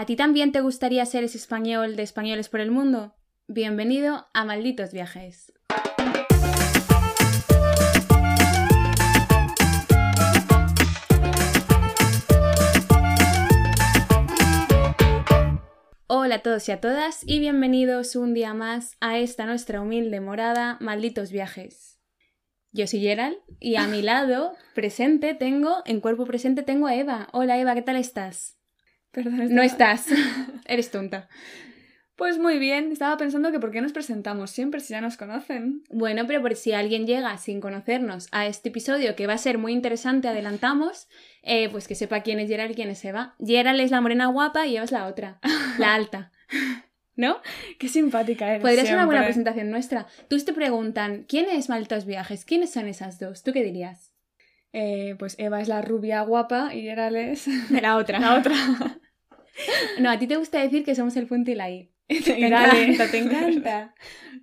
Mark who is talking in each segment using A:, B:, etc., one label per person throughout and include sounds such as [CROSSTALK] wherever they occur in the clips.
A: ¿A ti también te gustaría ser ese español de españoles por el mundo? Bienvenido a Malditos Viajes. Hola a todos y a todas y bienvenidos un día más a esta nuestra humilde morada Malditos Viajes. Yo soy Gerald y a mi lado, [LAUGHS] presente, tengo, en cuerpo presente, tengo a Eva. Hola Eva, ¿qué tal estás?
B: Perdón,
A: No estás, [LAUGHS] eres tonta.
B: Pues muy bien, estaba pensando que por qué nos presentamos siempre si ya nos conocen.
A: Bueno, pero por si alguien llega sin conocernos a este episodio, que va a ser muy interesante, adelantamos, eh, pues que sepa quién es Gerald y quién es Eva. Gerald es la morena guapa y Eva es la otra, la [LAUGHS] alta. ¿No?
B: Qué simpática eres.
A: Podría ser una buena presentación nuestra. Tú te preguntan, ¿quién es Malditos Viajes? ¿Quiénes son esas dos? ¿Tú qué dirías?
B: Eh, pues Eva es la rubia guapa y Gerald es [LAUGHS]
A: La otra.
B: la otra.
A: No, a ti te gusta decir que somos el punto y la I. [LAUGHS]
B: Te
A: encanta, te [LAUGHS] encanta.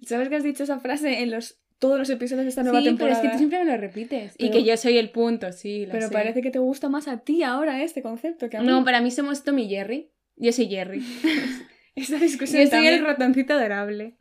B: ¿Sabes que has dicho esa frase en los todos los episodios de esta nueva
A: Sí, pero
B: temporada?
A: es que tú siempre me lo repites. y
B: Pero-
A: que yo soy el punto, sí, lo
B: Pero
A: sé.
B: parece que te gusta más a ti ahora este concepto que a mí.
A: No, para mí somos Tom y Jerry. Yo soy Jerry. [LAUGHS]
B: Esta discusión
A: Yo soy el ratoncito adorable.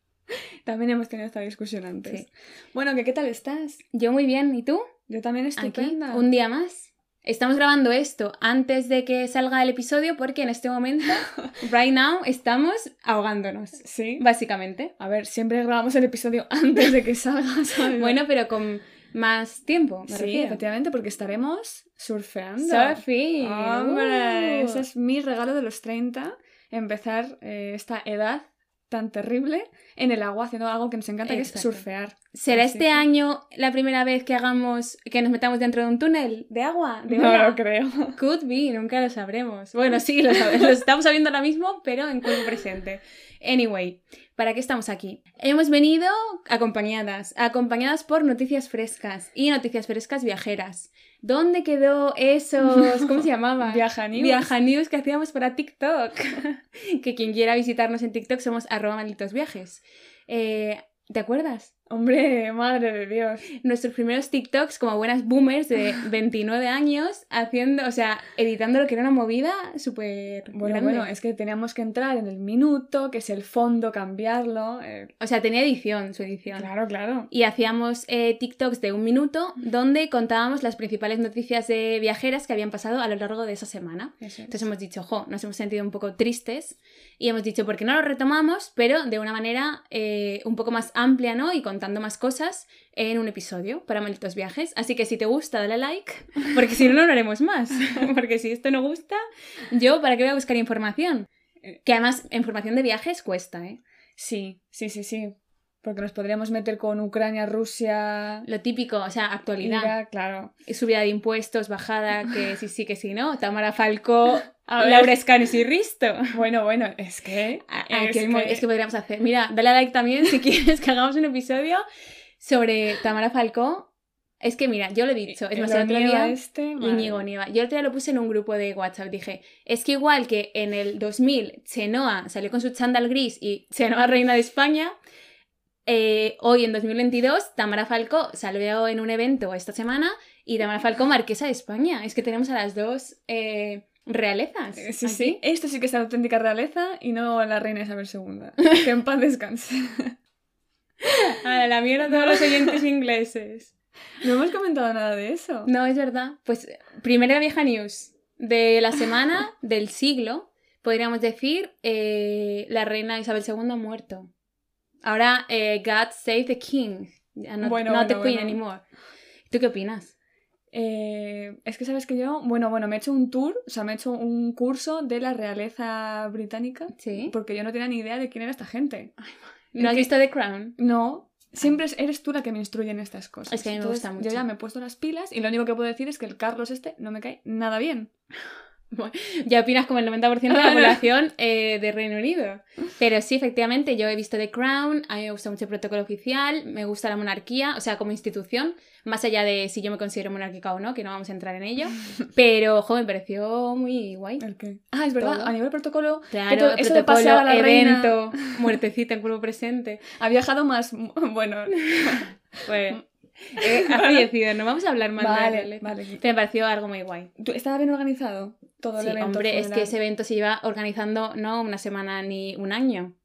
B: también hemos tenido esta discusión antes.
A: Sí.
B: Bueno, que ¿qué tal estás?
A: Yo muy bien, ¿y tú?
B: Yo también
A: Aquí,
B: estupenda.
A: un día más. Estamos grabando esto antes de que salga el episodio porque en este momento, [LAUGHS] right now, estamos ahogándonos,
B: Sí.
A: básicamente.
B: A ver, siempre grabamos el episodio antes de que salga, [LAUGHS] ¿sabes?
A: Bueno, pero con más tiempo, me
B: sí,
A: refiero.
B: efectivamente, porque estaremos surfeando.
A: Surfing.
B: ¡Hombre!
A: Uh.
B: Ese es mi regalo de los 30, empezar eh, esta edad tan terrible en el agua haciendo algo que nos encanta, que es surfear.
A: ¿Será
B: Así
A: este
B: que-
A: año la primera vez que hagamos, que nos metamos dentro de un túnel de agua? De
B: No lo creo.
A: Could be, nunca lo sabremos. Bueno, [LAUGHS] sí, lo, sabe- lo estamos sabiendo ahora mismo, pero en cuerpo presente. Anyway, ¿para qué estamos aquí? Hemos venido acompañadas, acompañadas por noticias frescas y noticias frescas viajeras. ¿Dónde quedó esos, ¿cómo se [LAUGHS] llamaba?
B: Viaja News.
A: Viaja News que hacíamos para TikTok. [LAUGHS] que quien quiera visitarnos en TikTok somos arroba malditos viajes. Eh, ¿Te acuerdas?
B: Hombre, [LAUGHS] madre de Dios.
A: nuestros primeros TikToks como buenas boomers de [LAUGHS] 29 años, haciendo, o sea, editando lo que era una movida súper
B: Bueno,
A: grande.
B: bueno, es que teníamos que entrar en el minuto, que es el fondo, cambiarlo. eh,
A: O sea, tenía edición, su edición.
B: Claro, claro.
A: Y hacíamos eh, TikToks de un minuto donde contábamos las principales noticias de viajeras que habían pasado a lo largo de esa semana.
B: Es.
A: Entonces hemos dicho, jo, nos hemos sentido un poco tristes y hemos dicho, ¿por qué no lo retomamos? Pero de una manera eh, un poco más amplia, ¿no? Y contando más cosas en un episodio para malditos viajes. Así que si te gusta, dale like, porque si no, no lo haremos más. [LAUGHS] Porque si esto no gusta, yo, ¿para qué voy a buscar información? Que además, información de viajes cuesta, ¿eh?
B: Sí, sí, sí, sí. Porque nos podríamos meter con Ucrania, Rusia,
A: Lo típico, o sea, actualidad.
B: Claro.
A: Subida de impuestos, bajada, que sí, sí, que sí, ¿no? Tamara Falcó,
B: A ver.
A: Laura Escanes y Risto.
B: Bueno, bueno, es que... Es
A: que es podríamos hacer. Mira, dale a like también si [LAUGHS] quieres que hagamos un episodio sobre Tamara Falcó. Es que mira, yo lo he dicho, es más, el otro día
B: este.
A: Íñigo Nieva. Yo el otro día lo puse en un grupo de WhatsApp. Dije, es que igual que en el 2000 Chenoa salió con su chándal gris y Chenoa reina de España, eh, hoy en 2022 Tamara Falcó salió en un evento esta semana y Tamara Falcó marquesa de España. Es que tenemos a las dos eh, realezas.
B: Eh, Sí,
A: aquí.
B: sí. Esto sí que es la auténtica realeza y no la reina Isabel II. [LAUGHS] Que en paz descanse.
A: A la mierda todos los oyentes ingleses.
B: No hemos comentado nada de eso.
A: No, es verdad. Pues primera vieja news de la semana, [LAUGHS] del siglo, podríamos decir, eh, la reina Isabel II ha muerto. Ahora, eh, God save the king. Ya no,
B: Bueno,
A: not the
B: bueno,
A: queen
B: bueno.
A: anymore. ¿Tú qué opinas?
B: Eh, es que sabes que yo, bueno, bueno, me he hecho un tour, o sea, me he hecho un curso de la realeza británica,
A: Sí.
B: porque yo no tenía ni idea de quién era esta gente.
A: ¿No has visto The Crown?
B: No, siempre es- eres tú la que me instruye en estas cosas.
A: Es que a mí me
B: Entonces,
A: gusta mucho.
B: Yo ya me he puesto las pilas y lo único que puedo decir es que el Carlos este no me cae nada bien. [LAUGHS]
A: Ya opinas como el 90% de la [LAUGHS] población eh, de Reino Unido. Pero sí, efectivamente, yo he visto The Crown, a mí me gusta mucho el protocolo oficial, me gusta la monarquía, o sea, como institución, más allá de si yo me considero monárquica o no, que no vamos a entrar en ello. [LAUGHS] Pero, jo, me pareció muy guay.
B: ¿El qué? Ah, es verdad,
A: Todo.
B: a nivel protocolo,
A: Claro,
B: eso de
A: protocolo,
B: reina
A: evento, muertecita en cuerpo presente.
B: ha viajado más, bueno,
A: Pues, eh, ha fallecido, no vamos a hablar más de
B: vale,
A: él.
B: vale.
A: Pero me pareció algo muy guay.
B: ¿Tú- ¿Estaba bien organizado? Todo el
A: Sí,
B: evento.
A: hombre, es que ese evento se lleva organizando no una semana ni un año.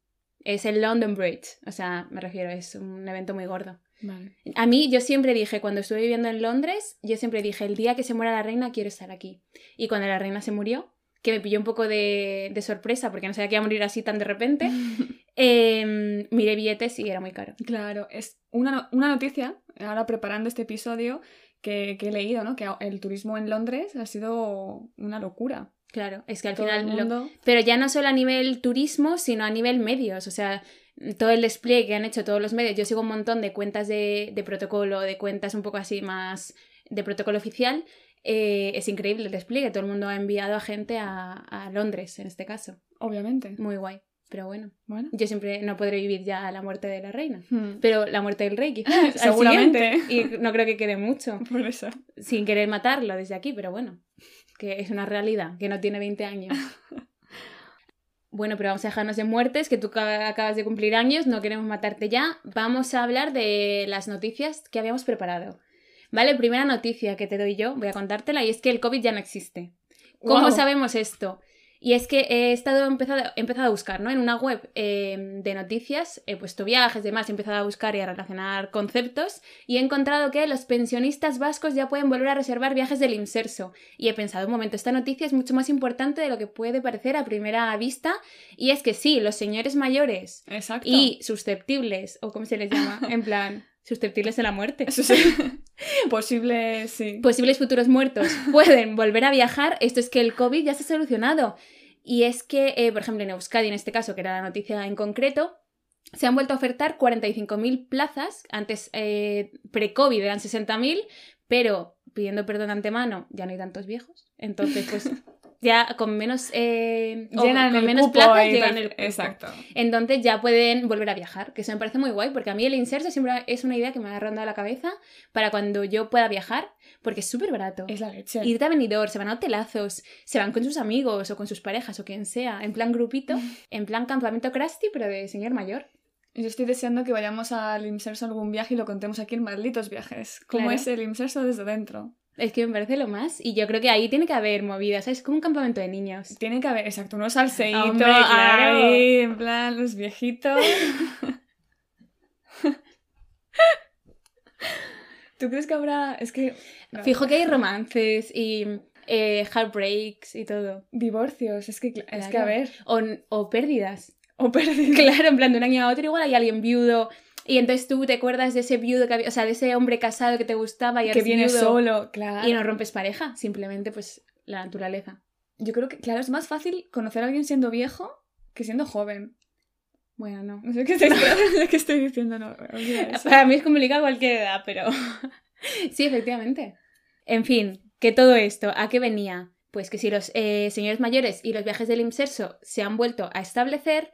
A: Es el London Bridge, o sea, me refiero, es un evento muy gordo.
B: Vale.
A: A mí, yo siempre dije, cuando estuve viviendo en Londres, yo siempre dije, el día que se muera la reina quiero estar aquí. Y cuando la reina se murió, que me pilló un poco de, de sorpresa porque no sabía que iba a morir así tan de repente, [LAUGHS] eh, miré billetes y era muy caro.
B: Claro, es una, una noticia, ahora preparando este episodio, que, que he leído, ¿no? Que el turismo en Londres ha sido una locura.
A: Claro, es que al
B: Todo
A: final... lo-
B: mundo...
A: Pero ya no solo a nivel turismo, sino a nivel medios. O sea, todo el despliegue que han hecho todos los medios. Yo sigo un montón de cuentas de, de protocolo, de cuentas un poco así más de protocolo oficial. Eh, es increíble el despliegue. Todo el mundo ha enviado a gente a, a Londres, en este caso.
B: Obviamente.
A: Muy guay. Pero bueno,
B: Bueno.
A: yo siempre no podré vivir ya la muerte de la reina.
B: Hmm.
A: Pero la muerte del rey, [LAUGHS] [LAUGHS] quizás.
B: Seguramente.
A: Y no creo que quede mucho. [LAUGHS]
B: Por eso.
A: Sin querer matarlo desde aquí, pero bueno. Que es una realidad, que no tiene 20 años. Bueno, pero vamos a dejarnos de muertes, que tú ca- acabas de cumplir años, no queremos matarte ya. Vamos a hablar de las noticias que habíamos preparado. Vale, primera noticia que te doy yo, voy a contártela, y es que el COVID ya no existe. ¿Cómo sabemos esto? Y es que he estado empezado, he empezado a buscar, ¿no? En una web eh, de noticias, he puesto viajes, demás, he empezado a buscar y a relacionar conceptos y he encontrado que los pensionistas vascos ya pueden volver a reservar viajes del Inserso. Y he pensado, un momento, esta noticia es mucho más importante de lo que puede parecer a primera vista. Y es que sí, los señores mayores
B: Exacto.
A: y susceptibles, o como se les llama, en plan, [LAUGHS] susceptibles de la muerte. [LAUGHS]
B: Eso [LAUGHS] sí. Posible, sí.
A: posibles futuros muertos [LAUGHS] pueden volver a viajar, esto es que el COVID ya se ha solucionado. Y es que, eh, por ejemplo, en Euskadi, en este caso, que era la noticia en concreto, se han vuelto a ofertar 45.000 plazas. Antes, eh, pre-COVID eran 60.000, pero pidiendo perdón de antemano, ya no hay tantos viejos. Entonces, pues [LAUGHS] ya con menos, eh,
B: Llenan
A: con menos plazas
B: ahí,
A: llegan
B: per-
A: el cupo.
B: Exacto.
A: Entonces ya pueden volver a viajar, que eso me parece muy guay, porque a mí el inserso siempre es una idea que me ha rondado la cabeza para cuando yo pueda viajar, porque es súper barato.
B: Es la leche.
A: Irte a Benidorm, se van a hotelazos, se van con sus amigos o con sus parejas o quien sea, en plan grupito, [LAUGHS] en plan campamento crusty, pero de señor mayor.
B: Yo estoy deseando que vayamos al Imserso algún viaje y lo contemos aquí en Malditos Viajes. ¿Cómo
A: Claro.
B: es el Imserso desde dentro?
A: Es que me parece lo más. Y yo creo que ahí tiene que haber movidas, ¿sabes? Como un campamento de niños.
B: Tiene que haber, exacto, unos salseitos
A: claro.
B: ahí, en plan, los viejitos. [LAUGHS] ¿Tú crees que habrá...? Es que... no,
A: Fijo que hay romances y eh, heartbreaks y todo.
B: Divorcios, es que, cl- es que
A: Claro.
B: a ver...
A: O, o pérdidas.
B: O perdido. [LAUGHS]
A: Claro, en plan de un año a otro igual hay alguien viudo. Y entonces tú te acuerdas de ese viudo que había, o sea, de ese hombre casado que te gustaba y
B: que viene
A: viudo
B: solo, claro.
A: y no rompes pareja. Simplemente, pues, la naturaleza.
B: Yo creo que, claro, es más fácil conocer a alguien siendo viejo que siendo joven.
A: Bueno, no.
B: No sé qué estoy, [LAUGHS] no qué estoy diciendo, no.
A: Para mí es complicado cualquier edad, pero. [LAUGHS] sí, efectivamente. En fin, que todo esto, ¿a qué venía? Pues que si los eh, señores mayores y los viajes del inserso se han vuelto a establecer,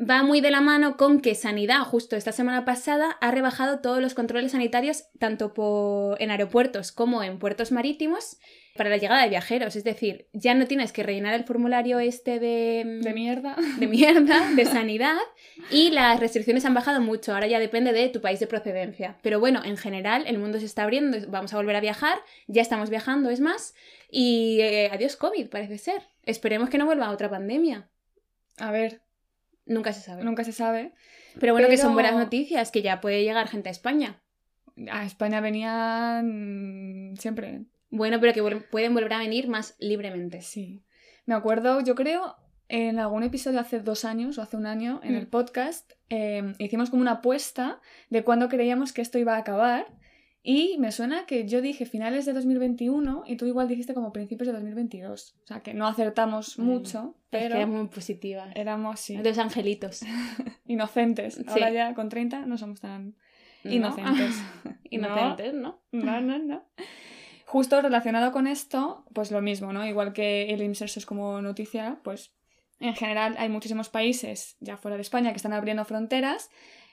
A: va muy de la mano con que Sanidad, justo esta semana pasada, ha rebajado todos los controles sanitarios, tanto por, en aeropuertos como en puertos marítimos, para la llegada de viajeros. Es decir, ya no tienes que rellenar el formulario este de,
B: De mierda. [LAUGHS]
A: de mierda, de sanidad, y las restricciones han bajado mucho. Ahora ya depende de tu país de procedencia. Pero bueno, en general, el mundo se está abriendo, vamos a volver a viajar, ya estamos viajando, es más, y eh, adiós COVID, parece ser. Esperemos que no vuelva otra pandemia.
B: A ver,
A: Nunca se sabe.
B: nunca se sabe.
A: Pero bueno, que son buenas noticias, que ya puede llegar gente a España.
B: A España venían siempre.
A: Bueno, pero que pueden volver a venir más libremente.
B: Sí. Me acuerdo, yo creo, en algún episodio hace dos años o hace un año en
A: Mm.
B: el podcast, eh, hicimos como una apuesta de cuándo creíamos que esto iba a acabar. Y me suena que yo dije finales de 2021 y tú igual dijiste como principios de 2022. O sea, que no acertamos
A: Bueno,
B: mucho,
A: Es
B: pero
A: que era muy positiva.
B: éramos sí,
A: Dos angelitos. [LAUGHS]
B: inocentes. Ahora
A: Sí.
B: ya con 30 no somos tan
A: ¿no?
B: inocentes. [LAUGHS]
A: Inocentes, ¿no? [LAUGHS]
B: No, no, no. Justo relacionado con esto, pues lo mismo, ¿no? Igual que el inserso es como noticia, pues en general hay muchísimos países ya fuera de España que están abriendo fronteras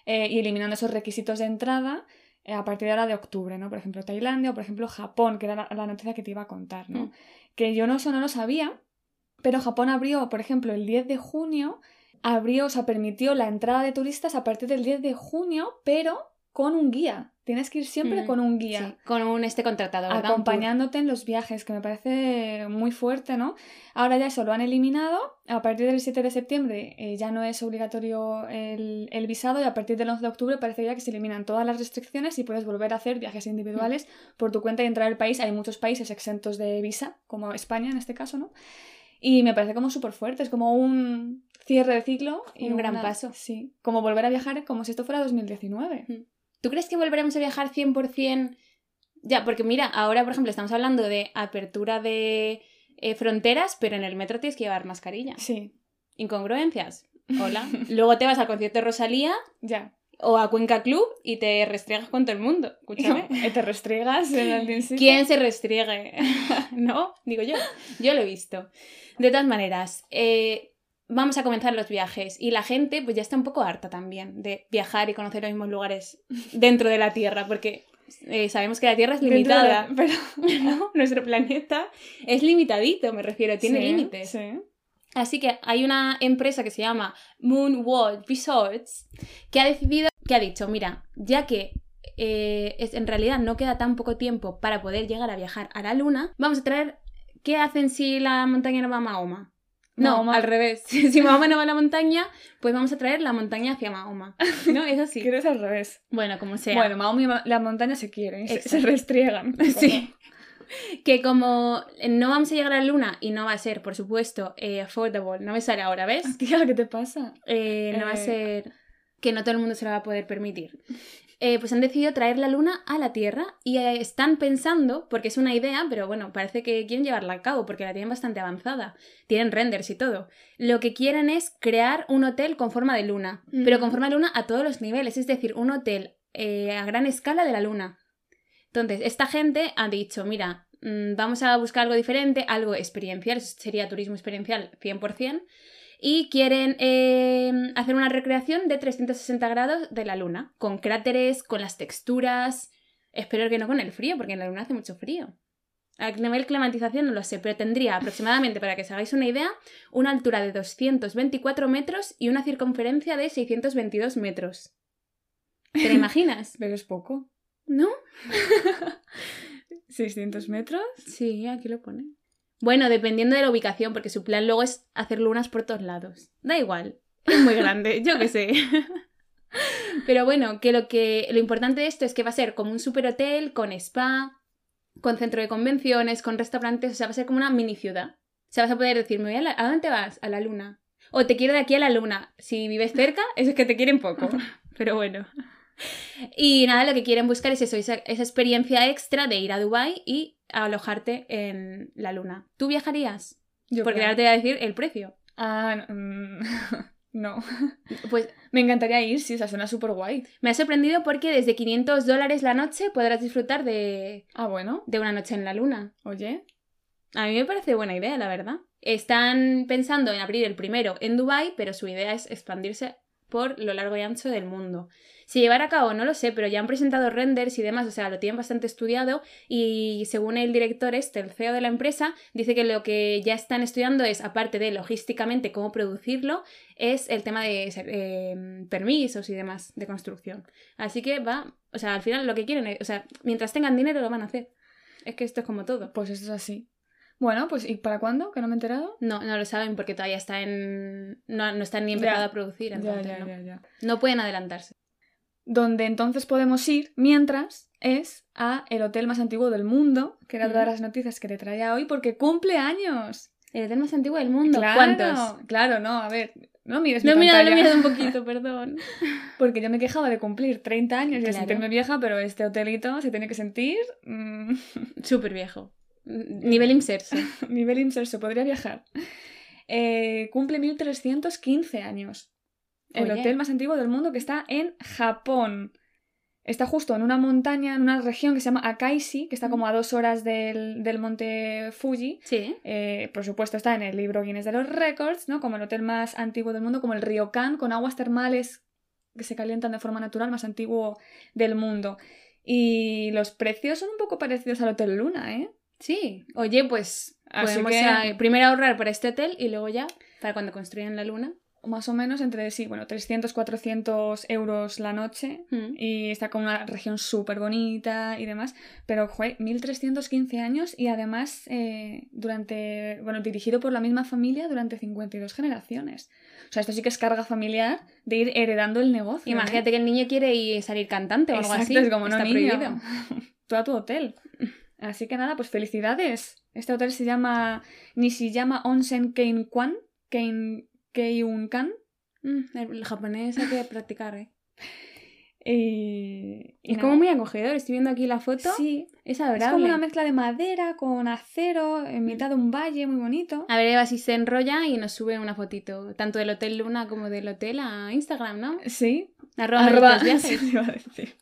B: eh, y eliminando esos requisitos de entrada a partir de ahora de octubre, ¿no? Por ejemplo, Tailandia o por ejemplo Japón, que era la, la noticia que te iba a contar, ¿no?
A: Mm.
B: Que yo no, eso no lo sabía, pero Japón abrió, por ejemplo, el 10 de junio, abrió, o sea, permitió la entrada de turistas a partir del 10 de junio, pero con un guía. Tienes que ir siempre
A: Mm,
B: con un guía.
A: Sí, con un este contratado, ¿verdad?
B: Acompañándote en los viajes, que me parece muy fuerte, ¿no? Ahora ya eso lo han eliminado. A partir del 7 de septiembre eh, ya no es obligatorio el, el visado y a partir del 11 de octubre parece ya que se eliminan todas las restricciones y puedes volver a hacer viajes individuales por tu cuenta y entrar al país. Hay muchos países exentos de visa, como España en este caso, ¿no? Y me parece como súper fuerte, es como un cierre de ciclo. Y
A: Un gran
B: una-
A: paso.
B: Sí, como volver a viajar como si esto fuera 2019.
A: ¿Tú crees que volveremos a viajar 100%? Ya, porque mira, ahora, por ejemplo, estamos hablando de apertura de eh, fronteras, pero en el metro tienes que llevar mascarilla.
B: Sí,
A: Incongruencias. Hola. [LAUGHS] Luego te vas al concierto de Rosalía
B: ya.
A: o a Cuenca Club y te restriegas con todo el mundo. Escúchame. [LAUGHS]
B: Y te restriegas en [LAUGHS] sitio.
A: ¿Quién se restriegue? ¿No? Digo yo. Yo lo he visto. De todas maneras, eh, vamos a comenzar los viajes y la gente pues ya está un poco harta también de viajar y conocer los mismos lugares [LAUGHS] dentro de la Tierra, porque eh, sabemos que la Tierra es
B: de-
A: limitada. [LAUGHS]
B: Pero...
A: ¿no? Nuestro planeta es limitadito, me refiero, tiene
B: Sí,
A: límites.
B: Sí.
A: Así que hay una empresa que se llama Moonwalk Resorts que ha decidido, que ha dicho, mira, ya que eh, es, en realidad no queda tan poco tiempo para poder llegar a viajar a la Luna, vamos a traer, ¿qué hacen si la montaña no va a Mahoma? No,
B: Mahoma.
A: al revés. [LAUGHS] Si Mahoma no va a la montaña, pues vamos a traer la montaña hacia Mahoma. ¿No? Es así. [LAUGHS]
B: Quieres al revés.
A: Bueno, como sea.
B: Bueno, Mahoma y la montaña se quieren, se, se restriegan. [LAUGHS]
A: Sí. Que como no vamos a llegar a la luna y no va a ser, por supuesto, eh, affordable, no me sale ahora, ¿ves?
B: Tía, ¿qué te pasa?
A: Eh, no va a
B: Eh.
A: ser que no todo el mundo se lo va a poder permitir. Eh, pues han decidido traer la luna a la Tierra y eh, están pensando, porque es una idea, pero bueno, parece que quieren llevarla a cabo porque la tienen bastante avanzada. Tienen renders y todo. Lo que quieren es crear un hotel con forma de luna,
B: Mm.
A: pero con forma de luna a todos los niveles, es decir, un hotel eh, a gran escala de la luna. Entonces, esta gente ha dicho, mira, mm, vamos a buscar algo diferente, algo experiencial, sería turismo experiencial 100%, y quieren eh, hacer una recreación de 360 grados de la luna, con cráteres, con las texturas, espero que no con el frío, porque en la luna hace mucho frío. A nivel climatización no lo sé, pero tendría aproximadamente, para que os hagáis una idea, una altura de 224 metros y una circunferencia de 622 metros. ¿Te lo [LAUGHS] imaginas?
B: Pero es poco.
A: ¿No? [LAUGHS]
B: 600 metros.
A: Sí, aquí lo pone. Bueno, dependiendo de la ubicación, porque su plan luego es hacer lunas por todos lados. Da igual, es muy grande, [LAUGHS] yo qué sé. Pero bueno, que lo que lo importante de esto es que va a ser como un super hotel con spa, con centro de convenciones, con restaurantes, o sea, va a ser como una mini ciudad. O sea, vas a poder decir, me voy a, la- ¿a dónde vas? A la luna. O te quiero de aquí a la luna. Si vives cerca, es que te quieren poco. [LAUGHS] Pero bueno. Y nada, lo que quieren buscar es eso, esa, esa experiencia extra de ir a Dubai y alojarte en la luna. ¿Tú viajarías?
B: Yo
A: Porque ahora te voy a decir el precio.
B: Ah, no. mm, [LAUGHS] no.
A: Pues
B: Me encantaría ir, sí, o sea, suena súper guay.
A: me ha sorprendido porque desde 500 dólares la noche podrás disfrutar de,
B: Ah, bueno.
A: de una noche en la luna.
B: Oye.
A: A mí me parece buena idea, la verdad. Están pensando en abrir el primero en Dubai, pero su idea es expandirse por lo largo y ancho del mundo. Si llevar a cabo, no lo sé, pero ya han presentado renders y demás, o sea, lo tienen bastante estudiado y según el director este, el CEO de la empresa, dice que lo que ya están estudiando es, aparte de logísticamente cómo producirlo, es el tema de eh, permisos y demás de construcción. Así que va, o sea, al final lo que quieren es, o sea, mientras tengan dinero lo van a hacer. Es que esto es como todo.
B: Pues esto es así. Bueno, pues ¿y para cuándo? ¿Que no me he enterado?
A: No, no lo saben porque todavía está en. No, no están ni empezado
B: Ya.
A: a producir. Entonces
B: ya,
A: no.
B: ya, ya.
A: No pueden adelantarse.
B: Donde entonces podemos ir mientras es a el hotel más antiguo del mundo, que era otra de las noticias que te traía hoy, porque cumple años.
A: El hotel más antiguo del mundo.
B: Claro,
A: ¿Cuántos?
B: Claro, no, a ver, no mires
A: No,
B: mi
A: mira, lo he
B: pantalla.
A: mirado un poquito, [LAUGHS] perdón.
B: Porque yo me quejaba de cumplir 30 años y de
A: Claro.
B: sentirme vieja, pero este hotelito se tiene que sentir mm, [LAUGHS]
A: Súper viejo. Nivel inserso. [LAUGHS]
B: nivel inserso, podría viajar. Eh, cumple 1315 años. El
A: Oye.
B: hotel más antiguo del mundo que está en Japón. Está justo en una montaña, en una región que se llama Akaisi, que está como a dos horas del, del monte Fuji.
A: Sí.
B: Eh, por supuesto está en el libro Guinness de los Records, ¿no? Como el hotel más antiguo del mundo, como el Ryokan, con aguas termales que se calientan de forma natural, más antiguo del mundo. Y los precios son un poco parecidos al Hotel Luna, ¿eh?
A: Sí. Oye, pues
B: Así
A: podemos
B: que-
A: ah, primero ahorrar para este hotel y luego ya, para cuando construyan la luna.
B: más o menos entre, sí, bueno, 300, 400 euros la noche
A: Mm.
B: y está con una región súper bonita y demás, pero fue 1315 años y además eh, durante, bueno, dirigido por la misma familia durante 52 generaciones. O sea, esto sí que es carga familiar de ir heredando el negocio. ¿eh?
A: Imagínate que el niño quiere ir salir cantante o algo así.
B: es como, no,
A: Está
B: niño,
A: prohibido. [LAUGHS]
B: tú a tu hotel. Así que nada, pues felicidades. Este hotel se llama Nishiyama Onsen Keinkwan, Kein, Keiunkan.
A: Mm, el japonés hay que [LAUGHS] practicar, ¿eh?
B: Y, y
A: Es
B: nada.
A: como muy acogedor. Estoy viendo aquí la foto.
B: Sí,
A: Es
B: es
A: adorable.
B: como una mezcla de madera con acero en mitad de un valle muy bonito.
A: A ver, Eva si se enrolla y nos sube una fotito, tanto del Hotel Luna como del hotel a Instagram, ¿no?
B: Sí,
A: Arroba,
B: arroba- [LAUGHS]
A: viajes.
B: sí, iba a decir.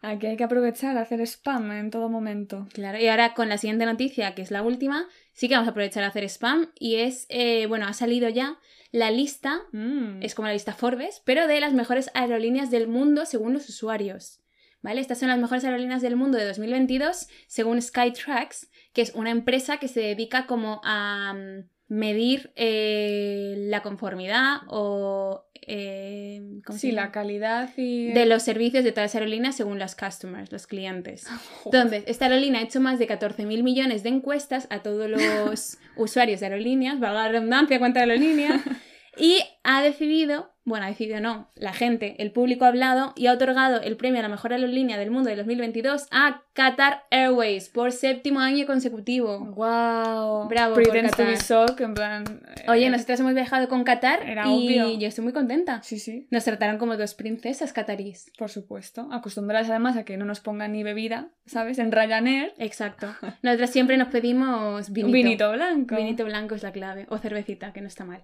B: Aquí hay que aprovechar, hacer spam en todo momento.
A: Claro, y ahora con la siguiente noticia, que es la última, sí que vamos a aprovechar a hacer spam. Y es, eh, bueno, ha salido ya la lista,
B: Mm.
A: es como la lista Forbes, pero de las mejores aerolíneas del mundo según los usuarios. ¿Vale? Estas son las mejores aerolíneas del mundo de 2022 según Skytrax, que es una empresa que se dedica como a mm, medir eh, la conformidad o... eh, ¿cómo se
B: Sí, la calidad y...
A: de los servicios de todas las aerolíneas según los customers, los clientes. [LAUGHS] Entonces, esta aerolínea ha hecho más de 14.000 millones de encuestas a todos los [LAUGHS] usuarios de aerolíneas, valga la redundancia, cuánta aerolínea, [LAUGHS] y ha decidido, bueno, ha decidido no, la gente, el público ha hablado y ha otorgado el premio a la mejor aerolínea del mundo de 2022 a Qatar Airways por séptimo año consecutivo.
B: Wow.
A: Bravo por
B: Pretends to be
A: Qatar.
B: shock, en plan... eh,
A: Oye, nosotras hemos viajado con Qatar
B: Era
A: y
B: obvio.
A: yo estoy muy contenta.
B: Sí, sí,
A: Nos trataron como dos princesas catarís.
B: por supuesto. Acostumbradas además a que no nos pongan ni bebida, ¿sabes? En Ryanair,
A: Exacto. Nosotras siempre nos pedimos vinito.
B: un vinito blanco.
A: Vinito blanco es la clave. O cervecita, que no está mal.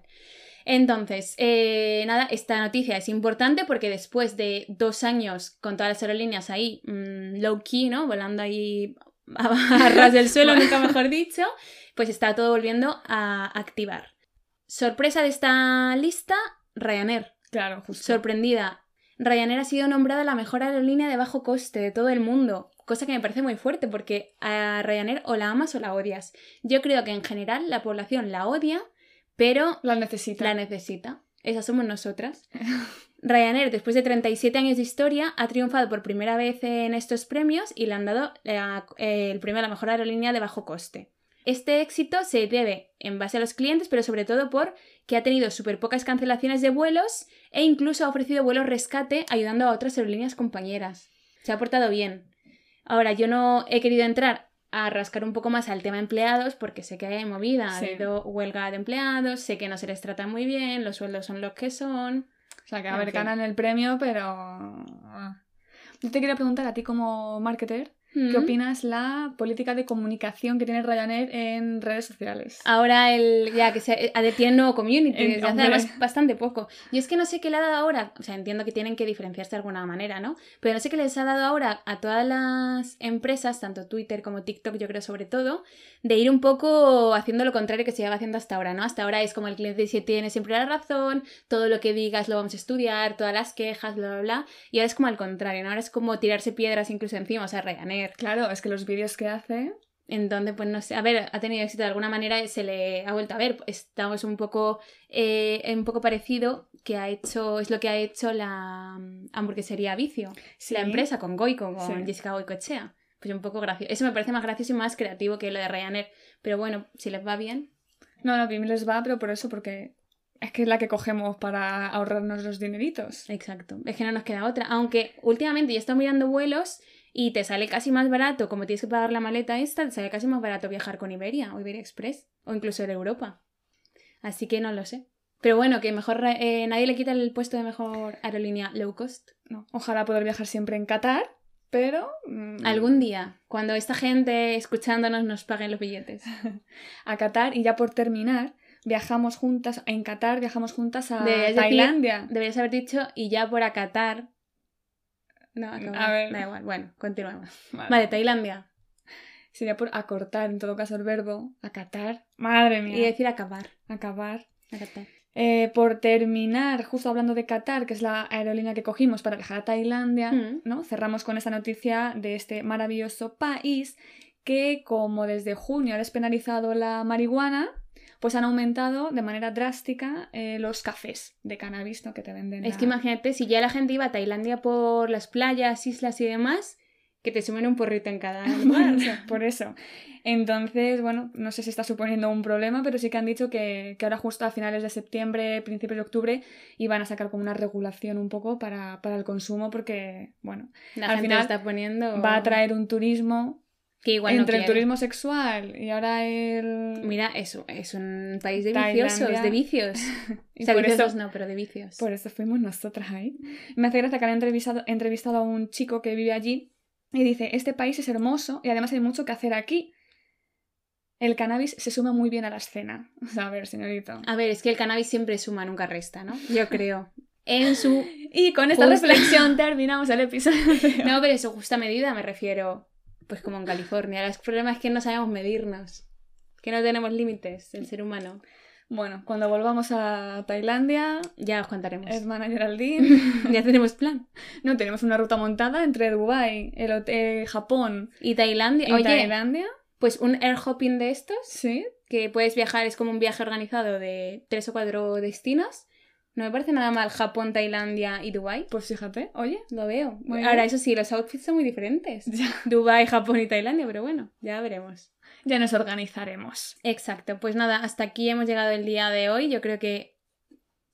A: Entonces, eh, nada, esta noticia es importante porque después de dos años con todas las aerolíneas ahí mm, low key, ¿no? Volando ahí [LAUGHS] a, a ras del suelo, nunca mejor dicho, pues está todo volviendo a activar. Sorpresa de esta lista, Ryanair.
B: Claro, justo.
A: Sorprendida. Ryanair ha sido nombrada la mejor aerolínea de bajo coste de todo el mundo, cosa que me parece muy fuerte porque a Ryanair o la amas o la odias. Yo creo que en general la población la odia, pero
B: La necesita.
A: la necesita. Esas somos nosotras. [LAUGHS] Ryanair, después de 37 años de historia, ha triunfado por primera vez en estos premios y le han dado la- el premio a la mejor aerolínea de bajo coste. Este éxito se debe en base a los clientes, pero sobre todo por que ha tenido súper pocas cancelaciones de vuelos e incluso ha ofrecido vuelos rescate ayudando a otras aerolíneas compañeras. Se ha portado bien. Ahora, yo no he querido entrar a rascar un poco más al tema empleados porque sé que hay movida, ha habido huelga de empleados, sé que no se les trata muy bien, los sueldos son los que son.
B: O sea, que
A: En
B: a ver,
A: fin.
B: ganan el premio, pero... ah. Yo te quería preguntar a ti como marketer, ¿qué opinas la política de comunicación que tiene Ryanair en redes sociales?
A: Ahora el, ya que se ha- tiene nuevo community,
B: En-
A: desde hace además bastante poco. Yo es que no sé qué le ha dado ahora, o sea, entiendo que tienen que diferenciarse de alguna manera, ¿no? Pero no sé qué les ha dado ahora a todas las empresas, tanto Twitter como TikTok, yo creo sobre todo, de ir un poco haciendo lo contrario que se lleva haciendo hasta ahora, ¿no? Hasta ahora es como el cliente dice, tiene siempre la razón, todo lo que digas lo vamos a estudiar, todas las quejas, bla, bla, bla. Y ahora es como al contrario, ¿no? Ahora es como tirarse piedras incluso encima, o sea, Ryanair.
B: Claro, es que los vídeos que hace...
A: En donde, pues no sé, a ver, ha tenido éxito de alguna manera, se le ha vuelto a ver. Estamos un poco, eh, un poco parecido que ha hecho, es lo que ha hecho la hamburguesería Vicio,
B: Sí.
A: la empresa con Goico, con
B: Sí.
A: Jessica Goicoechea. Pues un poco gracioso. Eso me parece más gracioso y más creativo que lo de Ryanair. Pero bueno, si les va bien.
B: No, no, a mí me les va, pero por eso, porque es que es la que cogemos para ahorrarnos los dineritos.
A: Exacto. Es que no nos queda otra. Aunque últimamente ya estoy mirando vuelos y te sale casi más barato, como tienes que pagar la maleta esta, te sale casi más barato viajar con Iberia o Iberia Express o incluso en Europa. Así que no lo sé. Pero bueno, que mejor eh, nadie le quita el puesto de mejor aerolínea low cost.
B: No, ojalá poder viajar siempre en Qatar, pero... mm,
A: Algún día, cuando esta gente escuchándonos nos paguen los billetes. [LAUGHS]
B: A Qatar y ya por terminar, viajamos juntas, en Qatar viajamos juntas a
A: Deberías decir-
B: Tailandia.
A: Deberías haber dicho y ya por acatar. No, acabo.
B: A ver.
A: Da igual. Bueno, continuemos.
B: Vale.
A: Vale, Tailandia.
B: Sería por acortar, en todo caso, el verbo. Acatar. Madre mía.
A: Y decir acabar.
B: Acabar.
A: Acatar.
B: Eh, por terminar, justo hablando de Qatar, que es la aerolínea que cogimos para viajar a Tailandia,
A: Mm.
B: ¿no? Cerramos con esta noticia de este maravilloso país que, como desde junio ha despenalizado la marihuana, pues han aumentado de manera drástica eh, los cafés de cannabis ¿no? que te venden.
A: Es que imagínate, si ya la gente iba a Tailandia por las playas, islas y demás, que te sumen un porrito en cada [LAUGHS]
B: Por eso, [LAUGHS] por eso. Entonces, bueno, no sé si está suponiendo un problema, pero sí que han dicho que, que ahora justo a finales de septiembre, principios de octubre, iban a sacar como una regulación un poco para, para el consumo, porque, bueno,
A: La
B: Al
A: gente
B: final
A: está poniendo.
B: va a traer un turismo
A: que igual no
B: entre el turismo sexual y ahora el...
A: Mira, eso es un país de
B: Tailandia.
A: viciosos, de vicios. [LAUGHS]
B: y
A: o sea,
B: por
A: viciosos
B: eso-
A: no, pero de vicios.
B: Por eso fuimos nosotras ahí. Me hace gracia que han entrevistado, entrevistado a un chico que vive allí y dice, este país es hermoso y además hay mucho que hacer aquí. El cannabis se suma muy bien a la escena. [LAUGHS] O sea, a ver, señorito.
A: A ver, es que el cannabis siempre suma, nunca resta, ¿no? Yo [LAUGHS] creo. En su...
B: Y con esta reflexión terminamos el episodio.
A: No, pero en su justa medida me refiero, pues como en California. El problema es que no sabemos medirnos. Que no tenemos límites, el ser humano.
B: Bueno, cuando volvamos a Tailandia,
A: Ya os contaremos.
B: es manager Aldin. [LAUGHS]
A: ya tenemos plan.
B: No, tenemos una ruta montada entre Dubái, el hotel Japón
A: Y Tailandia.
B: y
A: Oye,
B: Tailandia.
A: pues un air hopping de estos,
B: Sí.
A: que puedes viajar, es como un viaje organizado de tres o cuatro destinos. No me parece nada mal Japón, Tailandia y Dubái.
B: Pues fíjate, oye.
A: Lo veo.
B: Muy
A: Ahora,
B: bien.
A: eso sí, los outfits son muy diferentes. [LAUGHS]
B: Ya,
A: Dubái, Japón y Tailandia, pero bueno, ya veremos.
B: ya nos organizaremos.
A: Exacto, pues nada, hasta aquí hemos llegado el día de hoy. Yo creo que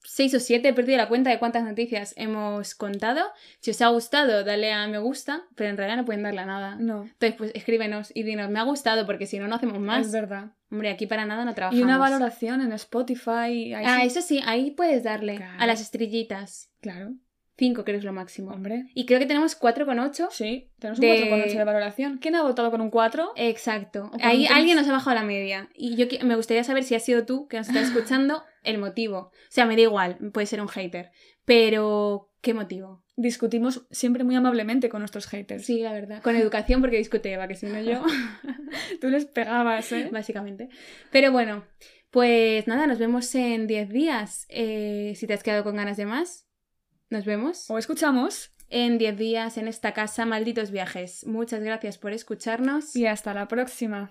A: seis o siete, he perdido la cuenta de cuántas noticias hemos contado. Si os ha gustado, dale a me gusta, pero en realidad no pueden darle a nada.
B: No,
A: Entonces, pues escríbenos y dinos, me ha gustado, porque si no, no hacemos más.
B: es verdad.
A: Hombre, aquí para nada no trabajamos.
B: Y una valoración en Spotify.
A: Ah,
B: sí.
A: eso sí, ahí puedes darle
B: Claro.
A: a las estrellitas.
B: Claro,
A: Cinco, creo que es lo máximo.
B: hombre.
A: Y creo que tenemos 4,8.
B: Sí, tenemos
A: De-
B: un 4,8 de valoración. ¿Quién ha votado con un 4?
A: Exacto.
B: con
A: Ahí alguien nos ha bajado la media. Y yo me gustaría saber si has sido tú que nos estás escuchando el motivo. O sea, me da igual, puede ser un hater. Pero, ¿qué motivo?
B: Discutimos siempre muy amablemente con nuestros haters.
A: Sí, la verdad. Con educación, porque discute Eva, que si no yo, [LAUGHS] [LAUGHS]
B: Tú les pegabas, ¿eh?
A: básicamente. Pero bueno, pues nada, nos vemos en 10 días. Eh, si te has quedado con ganas de más, nos vemos
B: O escuchamos.
A: en 10 días en esta casa, malditos viajes. Muchas gracias por escucharnos.
B: Y hasta la próxima.